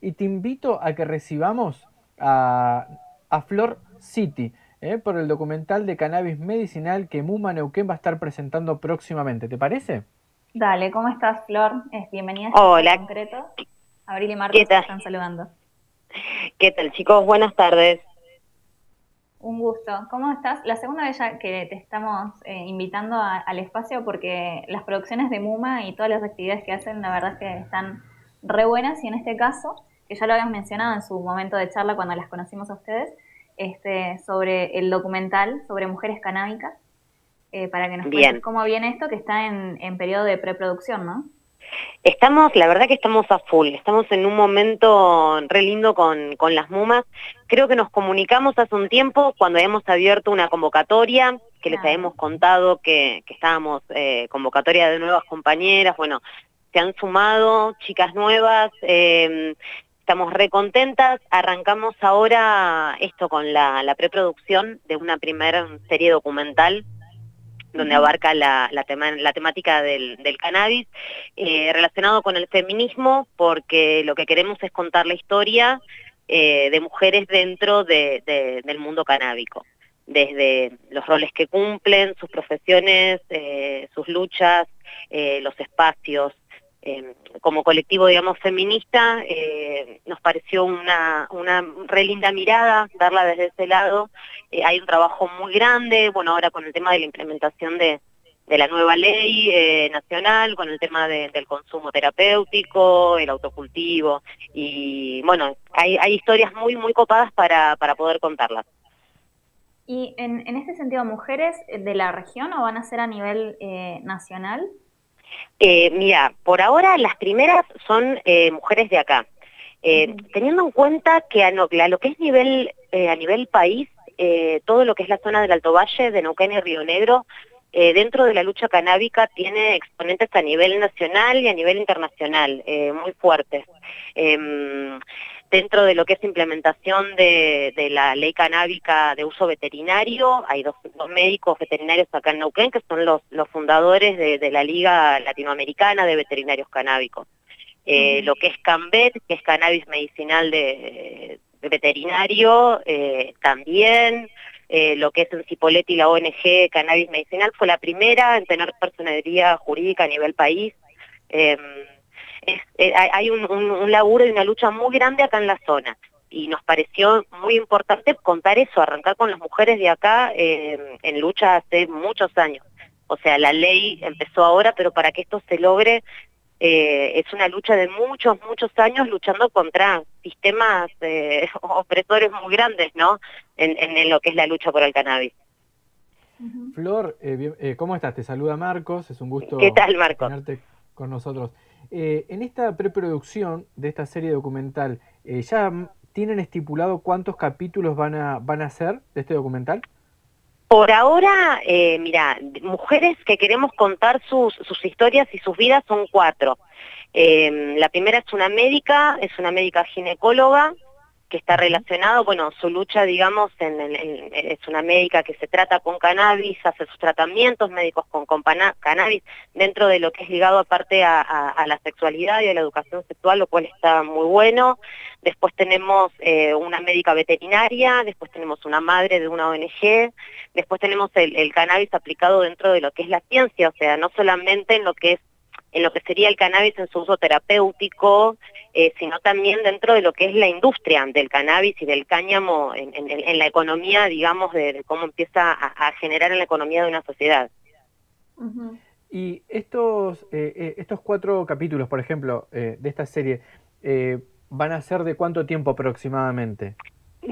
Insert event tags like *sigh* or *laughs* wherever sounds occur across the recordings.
y te invito a que recibamos a, Flor City ¿eh? por el documental de cannabis medicinal que Muma Neuquén va a estar presentando próximamente. ¿Te parece? Dale, ¿cómo estás, Flor? Bienvenida a este Hola. concreto. Abril y Marcos te están saludando. ¿Qué tal, chicos? Buenas tardes. Un gusto. ¿Cómo estás? La segunda vez ya que te estamos eh, invitando al espacio porque las producciones de MUMA y todas las actividades que hacen, la verdad es que están re buenas y en este caso, que ya lo habíamos mencionado en su momento de charla cuando las conocimos a ustedes, este, sobre el documental sobre mujeres canábicas, eh, para que nos cuentes cómo viene esto que está en, en periodo de preproducción, ¿no? Estamos, la verdad que estamos a full, estamos en un momento re lindo con, con las mumas. Creo que nos comunicamos hace un tiempo cuando habíamos abierto una convocatoria, que les habíamos contado que, que estábamos eh, convocatoria de nuevas compañeras, bueno, se han sumado chicas nuevas, eh, estamos re contentas, arrancamos ahora esto con la, la preproducción de una primera serie documental donde abarca la, la, temática del, cannabis, eh, relacionado con el feminismo, porque lo que queremos es contar la historia eh, de mujeres dentro del mundo canábico, desde los roles que cumplen, sus profesiones, eh, sus luchas, los espacios, Em, como colectivo, digamos, feminista, eh, nos pareció una, una re linda mirada darla desde ese lado. Eh, hay un trabajo muy grande, bueno, ahora con el tema de la implementación de, de la nueva ley eh, nacional, con el tema del consumo terapéutico, el autocultivo, y bueno, hay, hay historias muy, muy copadas para, para poder contarlas. ¿Y en, en este sentido, mujeres de la región o van a ser a nivel nacional? Eh, mira, por ahora las primeras son eh, mujeres de acá. Eh, teniendo en cuenta que a, lo que es nivel, a nivel país, todo lo que es la zona del Alto Valle, de Neuquén y Río Negro, dentro de la lucha canábica tiene exponentes a nivel nacional y a nivel internacional, muy fuertes. Em, Dentro de lo que es implementación de, la ley canábica de uso veterinario, hay dos, médicos veterinarios acá en Neuquén que son los, fundadores de, la Liga Latinoamericana de Veterinarios Canábicos. Eh, lo que es CAMBET, que es cannabis medicinal de, veterinario, eh, también. Eh, lo que es en Cipolletti la ONG Cannabis Medicinal fue la primera en tener personalidad jurídica a nivel país. Em, eh, hay un, laburo y una lucha muy grande acá en la zona y nos pareció muy importante contar eso, arrancar con las mujeres de acá eh, en lucha hace muchos años. O sea, la ley empezó ahora, pero para que esto se logre eh, es una lucha de muchos, muchos años luchando contra sistemas *laughs* opresores muy grandes, ¿no? En, lo que es la lucha por el cannabis. Flor, ¿cómo estás? Te saluda Marcos, es un gusto ¿Qué tal, Marcos? tenerte con nosotros. Eh, en esta preproducción de esta serie documental, eh, ¿ya tienen estipulado cuántos capítulos van a, van a ser de este documental? Por ahora, eh, mira, mujeres que queremos contar sus, sus historias y sus vidas son cuatro. la primera es una médica, es una médica ginecóloga, que está relacionado, bueno, su lucha, digamos, en, es una médica que se trata con cannabis, hace sus tratamientos médicos con, cannabis, dentro de lo que es ligado aparte a, la sexualidad y a la educación sexual, lo cual está muy bueno. Después tenemos eh, una médica veterinaria, después tenemos una madre de una ONG, después tenemos el, el cannabis aplicado dentro de lo que es la ciencia, o sea, no solamente en lo que es en lo que sería el cannabis en su uso terapéutico, eh, sino también dentro de lo que es la industria del cannabis y del cáñamo en, la economía, digamos, de, cómo empieza a, generar en la economía de una sociedad. Y estos, eh, eh, estos cuatro capítulos, por ejemplo, de esta serie, ¿van a ser de cuánto tiempo aproximadamente?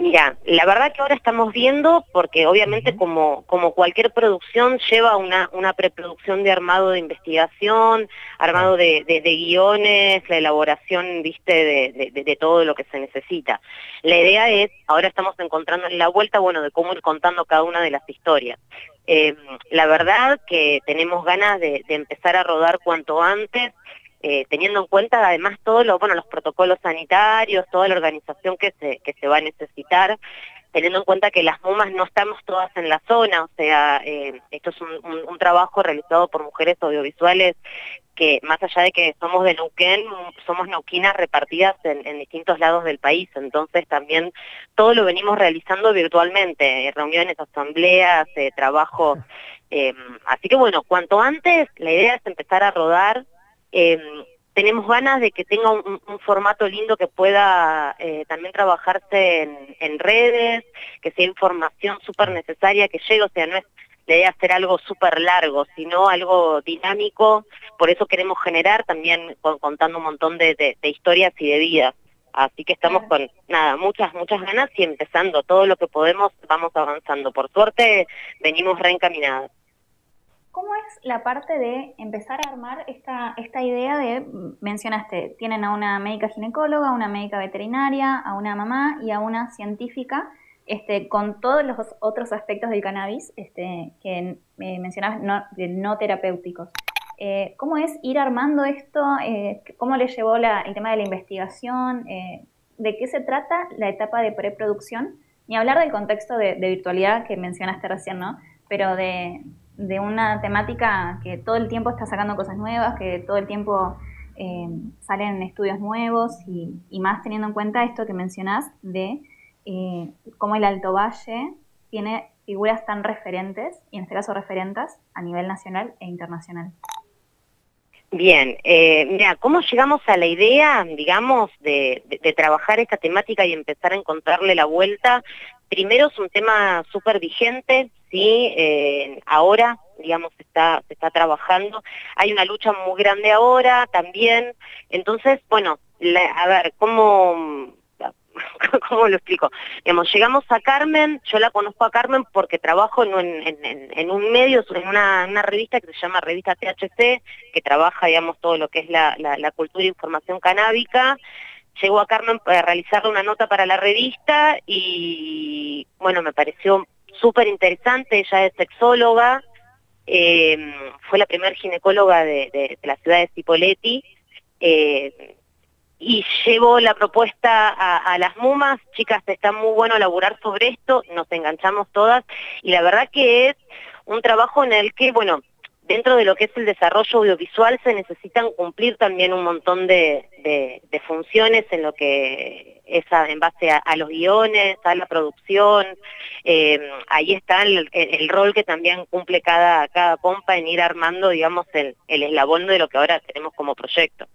Mira, la verdad que ahora estamos viendo, porque obviamente como, como cualquier producción lleva una, una preproducción de armado de investigación, armado de, de, guiones, la elaboración, viste, de, de, todo lo que se necesita. La idea es, ahora estamos encontrando la vuelta, bueno, de cómo ir contando cada una de las historias. Eh, la verdad que tenemos ganas de empezar a rodar cuanto antes, eh, teniendo en cuenta además todos los, bueno, los protocolos sanitarios, toda la organización que se, que se va a necesitar. teniendo en cuenta que las MUMAS no estamos todas en la zona, o sea, eh, esto es un, trabajo realizado por mujeres audiovisuales que más allá de que somos de Neuquén, somos neuquinas repartidas en, distintos lados del país, entonces también todo lo venimos realizando virtualmente, reuniones, asambleas, eh, trabajo, eh, así que bueno, cuanto antes la idea es empezar a rodar, tenemos ganas de que tenga un, formato lindo que pueda eh, también trabajarse en, redes, que sea información súper necesaria, que llegue, o sea, no es la idea hacer algo súper largo, sino algo dinámico, por eso queremos generar también contando un montón de, historias y de vidas. Así que estamos con, nada, muchas, muchas ganas y empezando todo lo que podemos, vamos avanzando. Por suerte, venimos reencaminadas. ¿Cómo es la parte de empezar a armar esta, esta idea de, mencionaste, tienen a una médica ginecóloga, a una médica veterinaria, a una mamá y a una científica, este, con todos los otros aspectos del cannabis este, que eh, mencionabas, no, no terapéuticos? Eh, ¿Cómo es ir armando esto? Eh, ¿Cómo le llevó el tema de la investigación? ¿De qué se trata la etapa de preproducción? Ni hablar del contexto de virtualidad que mencionaste recién, ¿no? Pero de, de una temática que todo el tiempo está sacando cosas nuevas, que todo el tiempo eh, salen estudios nuevos y, más teniendo en cuenta esto que mencionás de eh, cómo el Alto Valle tiene figuras tan referentes, y en este caso referentas, a nivel nacional e internacional. Bien, eh, mira, ¿cómo llegamos a la idea, digamos, de, trabajar esta temática y empezar a encontrarle la vuelta? Primero es un tema súper vigente, ¿sí? Eh, ahora, digamos, se está, se está trabajando. Hay una lucha muy grande ahora también. Entonces, bueno, a ver, ¿cómo, *laughs* ¿cómo lo explico? Digamos, llegamos a Carmen, yo la conozco a Carmen porque trabajo en, un medio, en una, revista que se llama Revista THC, que trabaja, digamos, todo lo que es la, cultura e información canábica. Llegó a Carmen para realizarle una nota para la revista y, bueno, me pareció súper interesante, ella es sexóloga, eh, fue la primera ginecóloga de, la ciudad de Cipolletti, eh, y llevo la propuesta a, las mumas, chicas, está muy bueno laburar sobre esto, nos enganchamos todas, y la verdad que es un trabajo en el que, bueno, dentro de lo que es el desarrollo audiovisual se necesitan cumplir también un montón de, funciones en lo que es en base a, los guiones, a la producción, eh, ahí está el, rol que también cumple cada, cada pompa en ir armando, digamos, el, el eslabón de lo que ahora tenemos como proyecto.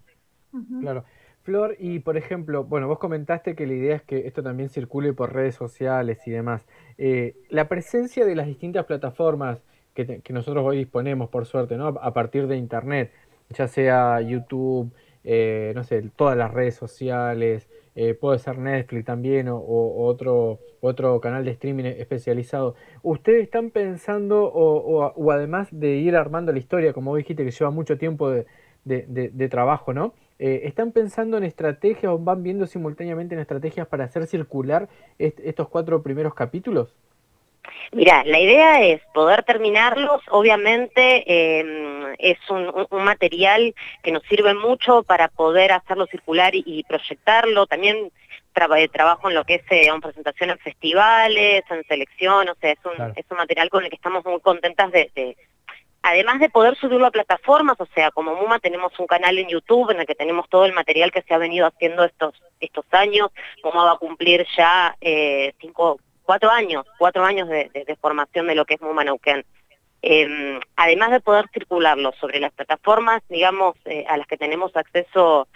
Claro. Flor, y por ejemplo, bueno, vos comentaste que la idea es que esto también circule por redes sociales y demás. Eh, la presencia de las distintas plataformas que, nosotros hoy disponemos, por suerte, ¿no? A partir de Internet, ya sea YouTube, eh, no sé, todas las redes sociales, eh, puede ser Netflix también o, otro, otro canal de streaming especializado. ¿Ustedes están pensando, o, además de ir armando la historia, como dijiste, que lleva mucho tiempo de, de trabajo, ¿no? Eh, ¿Están pensando en estrategias o van viendo simultáneamente en estrategias para hacer circular estos cuatro primeros capítulos? Mira, la idea es poder terminarlos, obviamente em, es un, material que nos sirve mucho para poder hacerlo circular y, proyectarlo, también eh, trabajo en lo que es eh, en presentación en festivales, en selección, o sea, es un, es un material con el que estamos muy contentas de, además de poder subirlo a plataformas, o sea, como MUMA tenemos un canal en YouTube en el que tenemos todo el material que se ha venido haciendo estos, estos años, MUMA va a cumplir ya eh, cinco, cuatro años, cuatro años de, formación de lo que es MUMA Neuquén. Em, además de poder circularlo sobre las plataformas, digamos, eh, a las que tenemos acceso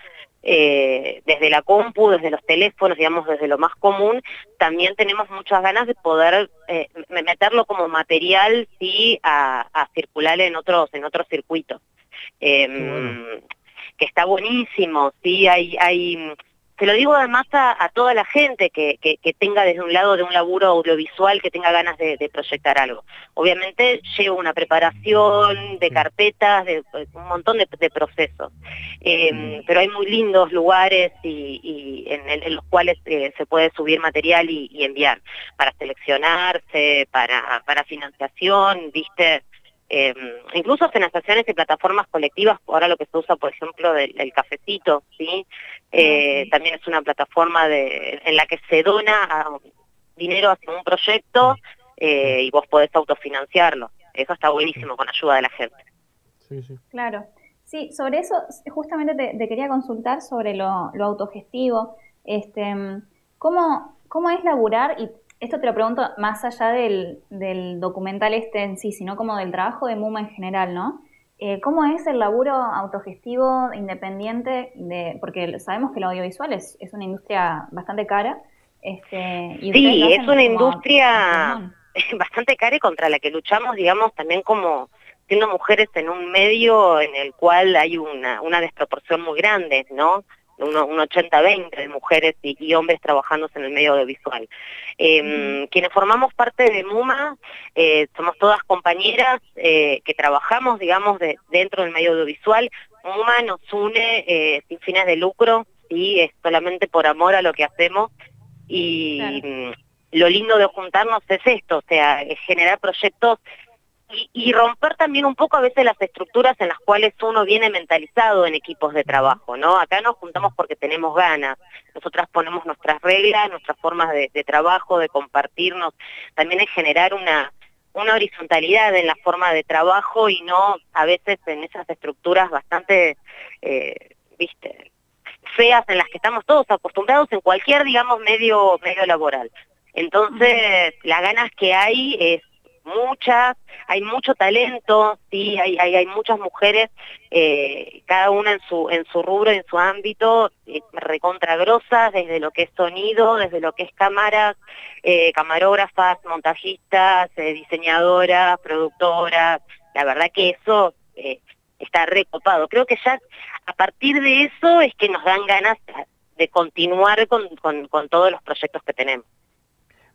eh, desde la compu, desde los teléfonos, digamos, desde lo más común, también tenemos muchas ganas de poder eh, meterlo como material, sí, a, circular en otros, en otros circuitos. Em, que está buenísimo, sí, hay, hay se lo digo además a, toda la gente que, tenga desde un lado de un laburo audiovisual, que tenga ganas de, proyectar algo. Obviamente lleva una preparación de carpetas, de, un montón de, procesos, eh, pero hay muy lindos lugares y, en, los cuales eh, se puede subir material y, enviar para seleccionarse, para, para financiación, viste, eh, incluso financiaciones y plataformas colectivas, ahora lo que se usa, por ejemplo, del, cafecito, ¿sí? Eh, también es una plataforma de, en la que se dona dinero hacia un proyecto eh, y vos podés autofinanciarlo. Eso está buenísimo con ayuda de la gente. Sí, sí. Claro. Sí, sobre eso justamente te, quería consultar sobre lo, autogestivo. Este, ¿cómo, ¿Cómo es laburar? Y esto te lo pregunto más allá del, del documental este en sí, sino como del trabajo de MUMA en general, ¿no? Eh, ¿Cómo es el laburo autogestivo, independiente? De, porque sabemos que el audiovisual es, es una industria bastante cara. Este, sí, es una industria *laughs* bastante cara y contra la que luchamos, digamos, también como siendo mujeres en un medio en el cual hay una, una desproporción muy grande, ¿no? Un, un 80-20 de mujeres y, hombres trabajando en el medio audiovisual. Em, quienes formamos parte de MUMA eh, somos todas compañeras eh, que trabajamos, digamos, de, dentro del medio audiovisual. MUMA nos une eh, sin fines de lucro, y es solamente por amor a lo que hacemos y mm, lo lindo de juntarnos es esto, o sea, es generar proyectos y, romper también un poco a veces las estructuras en las cuales uno viene mentalizado en equipos de trabajo, ¿no? Acá nos juntamos porque tenemos ganas, nosotras ponemos nuestras reglas, nuestras formas de, trabajo, de compartirnos, también es generar una, una horizontalidad en la forma de trabajo y no a veces en esas estructuras bastante, eh, viste, feas en las que estamos todos acostumbrados en cualquier, digamos, medio, medio laboral. Entonces, las ganas que hay es muchas, hay mucho talento, sí, hay, hay, hay muchas mujeres, eh, cada una en su, en su rubro, en su ámbito, eh, recontragrosas, desde lo que es sonido, desde lo que es cámaras, eh, camarógrafas, montajistas, eh, diseñadoras, productoras, la verdad que eso está recopado. Creo que ya a partir de eso es que nos dan ganas de continuar con, con todos los proyectos que tenemos.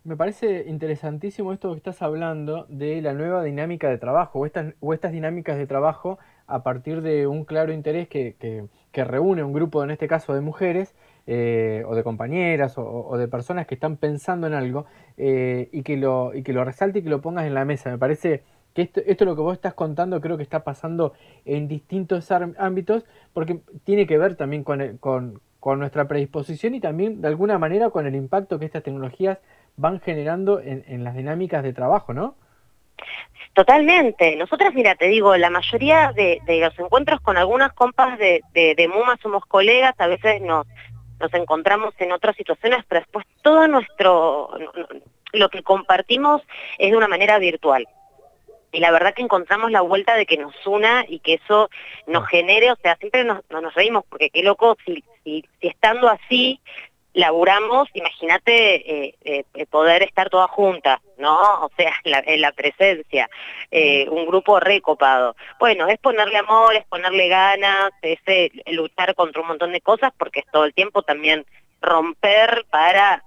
Me parece interesantísimo esto que estás hablando de la nueva dinámica de trabajo o estas, o estas dinámicas de trabajo a partir de un claro interés que, que, reúne un grupo, en este caso de mujeres eh, o de compañeras o, de personas que están pensando en algo eh, y, que lo, y que lo resalte y que lo pongas en la mesa. Me parece que esto, esto lo que vos estás contando creo que está pasando en distintos ámbitos porque tiene que ver también con, con, con nuestra predisposición y también de alguna manera con el impacto que estas tecnologías van generando en, las dinámicas de trabajo, ¿no? Totalmente. Nosotras, mira, te digo, la mayoría de, los encuentros con algunas compas de, de, MUMA somos colegas, a veces nos, nos encontramos en otras situaciones, pero después todo nuestro, lo que compartimos es de una manera virtual. Y la verdad que encontramos la vuelta de que nos una y que eso nos genere, o sea, siempre nos, nos reímos, porque qué loco si, si, si estando así laburamos, imagínate eh, eh, poder estar todas juntas, ¿no? O sea, en la presencia, eh, un grupo recopado. Bueno, es ponerle amor, es ponerle ganas, es luchar contra un montón de cosas porque es todo el tiempo también romper para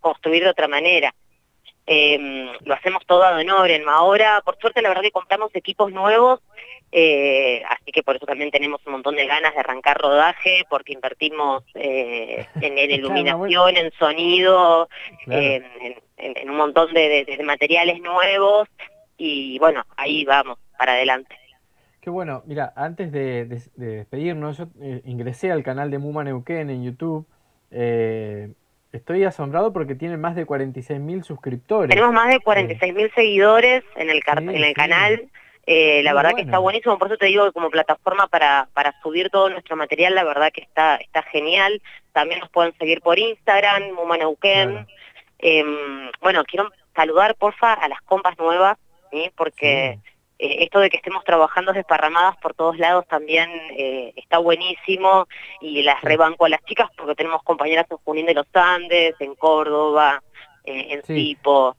construir de otra manera. Em, lo hacemos todo a Donoren. Ahora, por suerte, la verdad que compramos equipos nuevos, eh, así que por eso también tenemos un montón de ganas de arrancar rodaje, porque invertimos eh, en, *laughs* iluminación, en sonido, en, un montón de, materiales nuevos, y bueno, ahí vamos, para adelante. Qué bueno, mira, antes de, despedirnos, yo eh, ingresé al canal de Muma Neuquén en YouTube, Estoy asombrado porque tiene más de 46.000 suscriptores. Tenemos más de 46.000 seguidores en el, en el canal. Eh, la verdad que está buenísimo, por eso te digo que como plataforma para, para subir todo nuestro material, la verdad que está, está genial. También nos pueden seguir por Instagram, Mumaneuquén. Em, bueno, quiero saludar, porfa, a las compas nuevas, porque... Eh, esto de que estemos trabajando desparramadas por todos lados también eh, está buenísimo y las rebanco a las chicas porque tenemos compañeras en Junín de los Andes, en Córdoba, eh, en Cipo.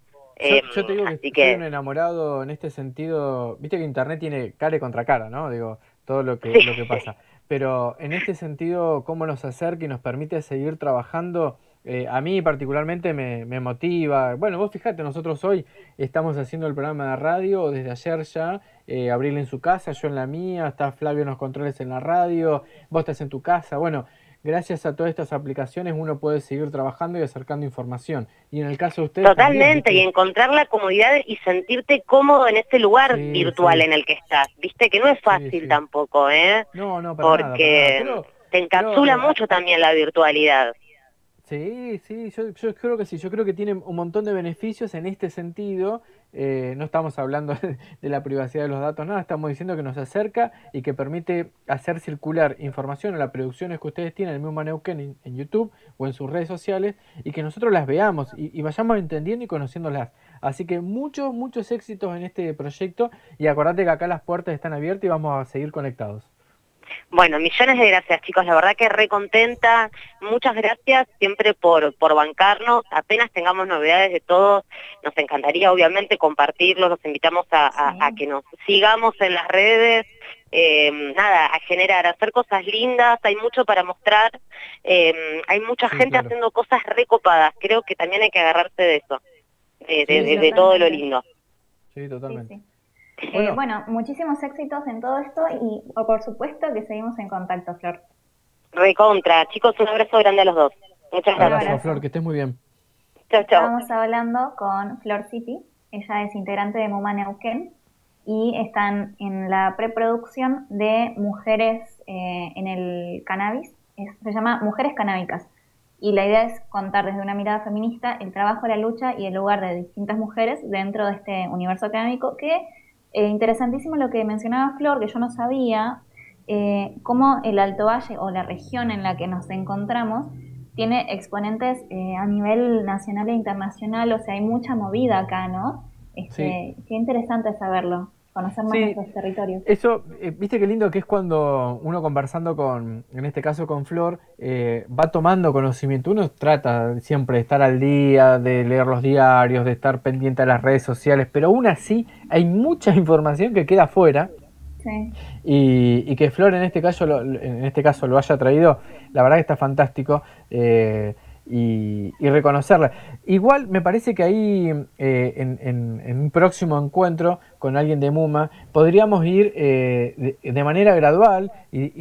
Yo, te digo que, un enamorado en este sentido, viste que internet tiene cara contra cara, ¿no? Digo, todo lo que, lo que pasa. Pero en este sentido, cómo nos acerca y nos permite seguir trabajando eh, a mí particularmente me, motiva. Bueno, vos fíjate, nosotros hoy estamos haciendo el programa de radio desde ayer ya, eh, Abril en su casa, yo en la mía, está Flavio en los controles en la radio, vos estás en tu casa. Bueno, gracias a todas estas aplicaciones uno puede seguir trabajando y acercando información. Y en el caso de ustedes... Totalmente, y encontrar la comodidad y sentirte cómodo en este lugar virtual en el que estás. Viste que no es fácil tampoco, ¿eh? No, no, Porque te encapsula mucho también la virtualidad. Sí, sí, yo, yo, creo que sí, yo creo que tiene un montón de beneficios en este sentido. Eh, no estamos hablando *laughs* de la privacidad de los datos, nada, estamos diciendo que nos acerca y que permite hacer circular información a las producciones que ustedes tienen en el mismo Neuquén en, YouTube o en sus redes sociales y que nosotros las veamos y, y, vayamos entendiendo y conociéndolas. Así que muchos, muchos éxitos en este proyecto y acordate que acá las puertas están abiertas y vamos a seguir conectados. Bueno, millones de gracias chicos, la verdad que re contenta, muchas gracias siempre por, por bancarnos, apenas tengamos novedades de todos, nos encantaría obviamente compartirlos, los invitamos a, que nos sigamos en las redes, em, nada, a generar, a hacer cosas lindas, hay mucho para mostrar, em, hay mucha gente haciendo cosas recopadas, creo que también hay que agarrarse de eso, de, todo lo lindo. Sí, totalmente. Eh, bueno. muchísimos éxitos en todo esto y por supuesto que seguimos en contacto, Flor. Recontra. Chicos, un abrazo grande a los dos. Muchas gracias. Abrazo, Flor, que estés muy bien. Chao, chao. Estamos hablando con Flor City. Ella es integrante de Muma Neuquén y están en la preproducción de Mujeres eh, en el Cannabis. se llama Mujeres Canábicas. Y la idea es contar desde una mirada feminista el trabajo, la lucha y el lugar de distintas mujeres dentro de este universo académico que eh, interesantísimo lo que mencionaba Flor, que yo no sabía, eh, cómo el Alto Valle o la región en la que nos encontramos tiene exponentes eh, a nivel nacional e internacional, o sea, hay mucha movida acá, ¿no? Este, Qué interesante saberlo, conocer más esos territorios. Eso, viste qué lindo que es cuando uno conversando con, en este caso con Flor, va tomando conocimiento. Uno trata siempre de estar al día, de leer los diarios, de estar pendiente a las redes sociales, pero aún así hay mucha *laughs* información que queda fuera. Y, que Flor en este caso lo, en este caso lo haya traído, la verdad que está fantástico eh, y, reconocerla. Igual me parece que ahí eh, en, un próximo encuentro con alguien de Muma podríamos ir eh, de, manera gradual y,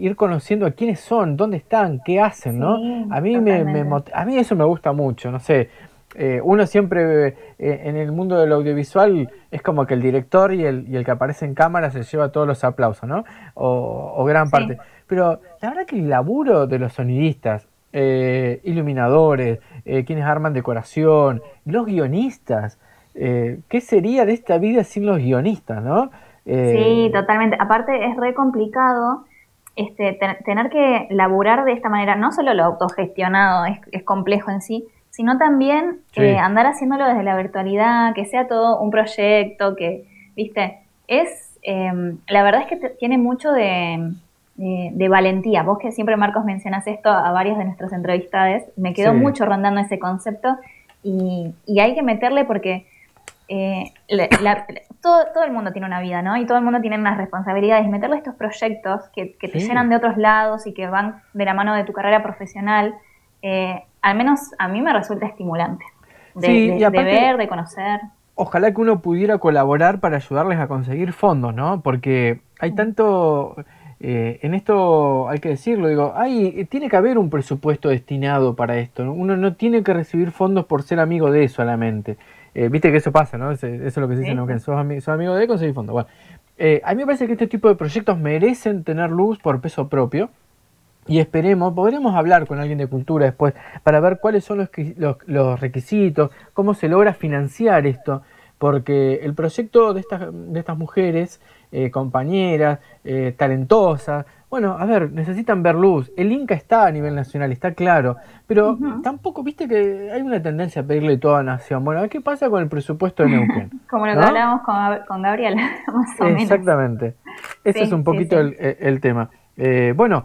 ir conociendo a quiénes son, dónde están, qué hacen, ¿no? A mí me, a mí eso me gusta mucho, no sé. Eh, uno siempre en el mundo del audiovisual es como que el director y el, y el, que aparece en cámara se lleva todos los aplausos, ¿no? O, gran parte. Pero la verdad que el laburo de los sonidistas, eh, iluminadores, quienes arman decoración, los guionistas, ¿qué sería de esta vida sin los guionistas, no? sí, totalmente. Aparte es re complicado este, tener que laburar de esta manera, no solo lo autogestionado es, es complejo en sí, sino también eh, andar haciéndolo desde la virtualidad, que sea todo un proyecto, que, viste, es, em, la verdad es que tiene mucho de, valentía. Vos que siempre, Marcos, mencionas esto a varios de nuestros entrevistados, me quedó mucho rondando ese concepto y, hay que meterle porque eh, todo, todo, el mundo tiene una vida, ¿no? Y todo el mundo tiene unas responsabilidades. Meterle estos proyectos que, te llenan de otros lados y que van de la mano de tu carrera profesional, eh, al menos a mí me resulta estimulante. De, ver, de conocer. Ojalá que uno pudiera colaborar para ayudarles a conseguir fondos, ¿no? Porque hay tanto... Eh, en esto hay que decirlo, digo, hay, tiene que haber un presupuesto destinado para esto. Uno no tiene que recibir fondos por ser amigo de solamente. Eh, Viste que eso pasa, ¿no? Eso, es lo que se dice, ¿no? Que sos, amigo de conseguir fondos. Bueno, eh, a mí me parece que este tipo de proyectos merecen tener luz por peso propio y esperemos, podremos hablar con alguien de cultura después para ver cuáles son los, los, requisitos, cómo se logra financiar esto, porque el proyecto de estas, de estas mujeres, eh, compañeras, eh, talentosas, bueno, a ver, necesitan ver luz. El Inca está a nivel nacional, está claro, pero tampoco, viste que hay una tendencia a pedirle toda nación. Bueno, ¿qué pasa con el presupuesto de Neuquén? *laughs* Como lo que hablábamos con, con Gabriel, *laughs* más o Exactamente. Ese es un poquito El, el tema. Eh, bueno,